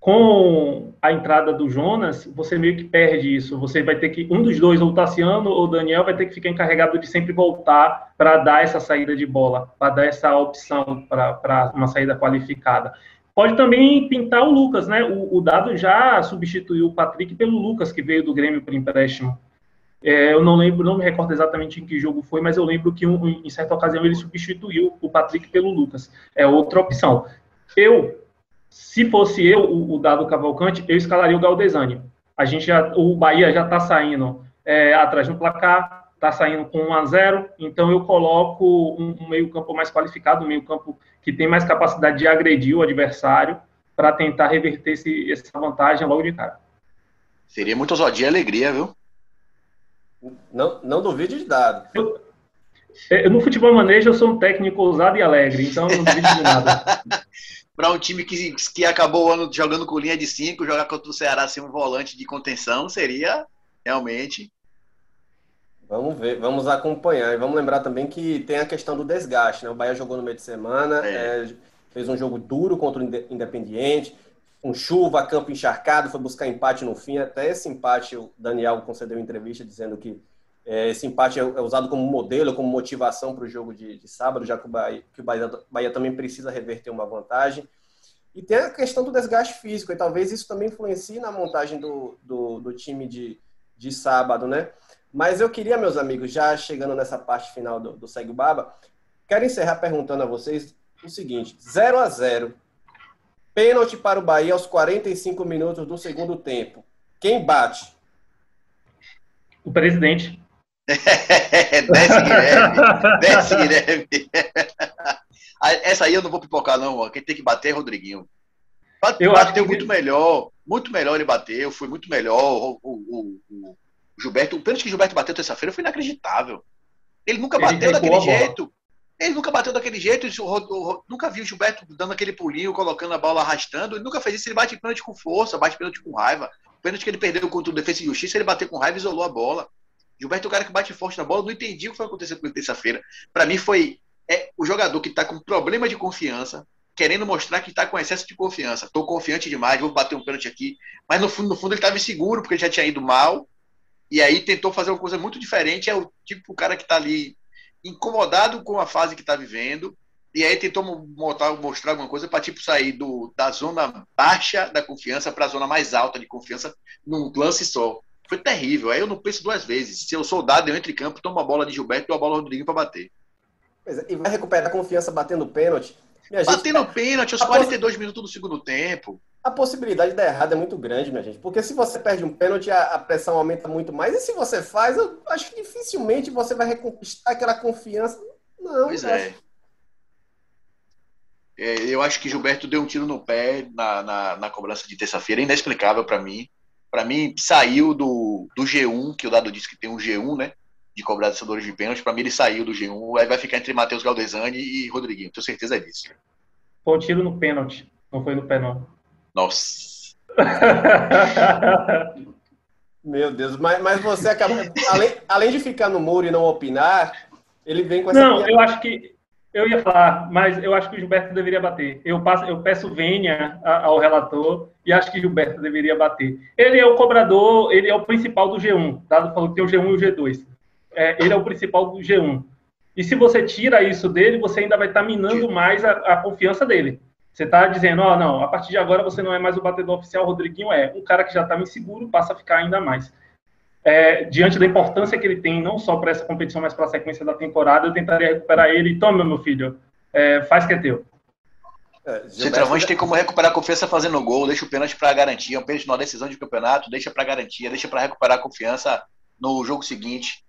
S7: Com a entrada do Jonas, você meio que perde isso. Você vai ter que, um dos dois, ou o Tassiano ou o Daniel, vai ter que ficar encarregado de sempre voltar para dar essa saída de bola, para dar essa opção para uma saída qualificada. Pode também pintar o Lucas, né? O, o Dado já substituiu o Patrick pelo Lucas, que veio do Grêmio por empréstimo. É, eu não lembro, não me recordo exatamente em que jogo foi, mas eu lembro que um, em certa ocasião ele substituiu o Patrick pelo Lucas. É outra opção. Eu, se fosse eu, o, o dado Cavalcante, eu escalaria o Galdesani. A gente já, o Bahia já está saindo é, atrás do placar, está saindo com 1 a 0 então eu coloco um, meio-campo mais qualificado, um meio-campo que tem mais capacidade de agredir o adversário para tentar reverter esse, essa vantagem logo de cara.
S6: Seria muito ousadia e alegria, viu?
S5: Não, não duvide de dado. Eu,
S7: eu, no futebol manejo eu sou um técnico ousado e alegre, então não duvido de nada.
S6: Para um time que, que acabou o ano jogando com linha de 5, jogar contra o Ceará sem um volante de contenção seria realmente.
S5: Vamos ver, vamos acompanhar. E vamos lembrar também que tem a questão do desgaste. Né? O Bahia jogou no meio de semana, é. É, fez um jogo duro contra o Independiente com chuva, campo encharcado, foi buscar empate no fim. Até esse empate, o Daniel concedeu entrevista dizendo que é, esse empate é, é, usado como modelo, como motivação para o jogo de, de, sábado, já que o, Bahia, que o Bahia, Bahia, também precisa reverter uma vantagem. E tem a questão do desgaste físico, e talvez isso também influencie na montagem do, do, do time de, de sábado, né? Mas eu queria, meus amigos, já chegando nessa parte final do, do Segue o Baba, quero encerrar perguntando a vocês o seguinte: 0 a 0 Pênalti para o Bahia aos 45 minutos do segundo tempo. Quem bate?
S7: O presidente.
S6: desce Guilherme. Desce Guilherme. Essa aí eu não vou pipocar, não. Quem tem que bater é Rodriguinho. Bateu, bateu muito melhor. Muito melhor ele bateu. Foi muito melhor. O, o, O Gilberto, o pênalti que o Gilberto bateu terça-feira foi inacreditável. Ele nunca
S7: Ele
S6: bateu daquele jeito. Ele nunca bateu daquele jeito. Nunca vi o Gilberto dando aquele pulinho, colocando a bola arrastando. Ele nunca fez isso. Ele bate pênalti com força, bate pênalti com raiva. O pênalti que ele perdeu contra o Defesa e Justiça, ele bateu com raiva e isolou a bola. Gilberto é o cara que bate forte na bola. Não entendi o que foi acontecer com ele terça-feira. Pra mim foi é, o jogador que tá com problema de confiança, querendo mostrar que tá com excesso de confiança. Tô confiante demais, vou bater um pênalti aqui. Mas no fundo, no fundo ele tava inseguro, porque ele já tinha ido mal. E aí tentou fazer uma coisa muito diferente. É o tipo o cara que tá ali incomodado com a fase que tá vivendo. E aí tentou mo- mostrar, alguma coisa para tipo sair do, da zona baixa da confiança para a zona mais alta de confiança num lance só. Foi terrível. Aí eu não penso duas vezes. Se eu sou dado, eu entro em campo, tomo a bola de Gilberto e dou a bola ao Rodrigo para bater.
S5: É, E vai recuperar a confiança batendo pênalti. Minha gente,
S6: Batendo pênalti aos
S5: a
S6: 42 minutos do segundo tempo.
S5: A possibilidade de dar errado é muito grande, minha gente. Porque se você perde um pênalti, a, a pressão aumenta muito mais. E se você faz, eu acho que dificilmente você vai reconquistar aquela confiança. Não,
S6: Pois
S5: eu
S6: é.
S5: acho-
S6: É, Eu acho que Gilberto deu um tiro no pé na, na, na cobrança de terça-feira, inexplicável para mim. Para mim, saiu do, do G1, que o dado disse que tem um G1, né? De cobradores de pênalti. Para mim, ele saiu do G1. Aí vai ficar entre Matheus Galdesani e Rodriguinho. Tenho certeza disso.
S7: Foi um tiro no pênalti. Não foi no pé, não.
S6: Nossa.
S5: Meu Deus, mas, mas você acaba. além, além de ficar no muro e não opinar, ele vem com essa.
S7: Não,
S5: minha-
S7: eu acho que. Eu ia falar, mas eu acho que o Gilberto deveria bater. Eu, passo, eu peço vênia ao relator e acho que Gilberto deveria bater. Ele é o cobrador, ele é o principal do G1. Dado falou que tem o G1 e o G2. É, ele é o principal do G1. E se você tira isso dele, você ainda vai estar minando mais a, a confiança dele. Você está dizendo, ó, não, a partir de agora você não é mais o batedor oficial, o Rodriguinho é. Um cara que já estava inseguro passa a ficar ainda mais. É, diante da importância que ele tem, não só para essa competição, mas para a sequência da temporada, eu tentaria recuperar ele. Toma, meu filho, é, faz que é teu.
S5: É,
S6: Centroavante tem como recuperar a confiança fazendo gol, deixa o pênalti para garantia, um pênalti numa decisão de campeonato, deixa para garantia, deixa para recuperar a confiança no jogo seguinte.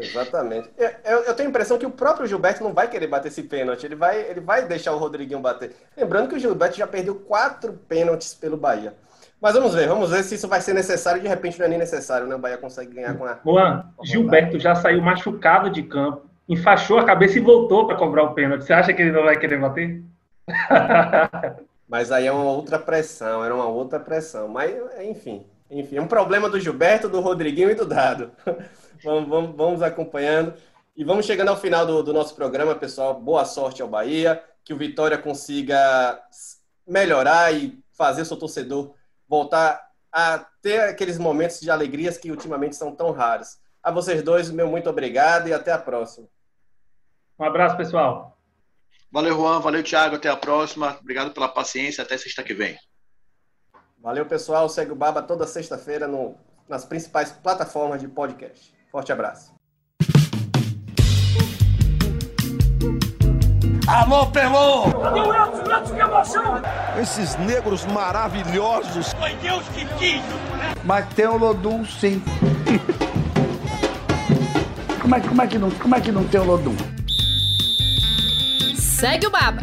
S5: Exatamente. Eu, eu- eu tenho a impressão que o próprio Gilberto não vai querer bater esse pênalti. Ele vai, ele vai deixar o Rodriguinho bater. Lembrando que o Gilberto já perdeu quatro pênaltis pelo Bahia. Mas vamos ver, vamos ver se isso vai ser necessário. De repente não é nem necessário, né? O Bahia consegue ganhar com a.
S7: Juan, Gilberto já saiu machucado de campo, enfaixou a cabeça e voltou para cobrar o pênalti. Você acha que ele não vai querer bater?
S5: Mas aí é uma outra pressão, era uma outra pressão. Mas, enfim, enfim, é um problema do Gilberto, do Rodriguinho e do Dado. vamos, vamos, vamos acompanhando. E vamos chegando ao final do, do nosso programa, pessoal. Boa sorte ao Bahia, que o Vitória consiga melhorar e fazer o seu torcedor voltar a ter aqueles momentos de alegrias que ultimamente são tão raros. A vocês dois, meu muito obrigado e até a próxima.
S7: Um abraço, pessoal.
S6: Valeu, Juan, valeu, Thiago, até a próxima. Obrigado pela paciência, até sexta que vem.
S5: Valeu, pessoal. Segue o Baba toda sexta-feira no- nas principais plataformas de podcast. Forte abraço.
S1: Alô, Pelô!
S2: Elton? Elton, que emoção!
S1: Esses negros maravilhosos.
S2: Foi Deus que quis!
S3: Mas tem o Lodum, sim. como, é, como, é que não, como é que não tem o Lodum?
S4: Segue o Baba.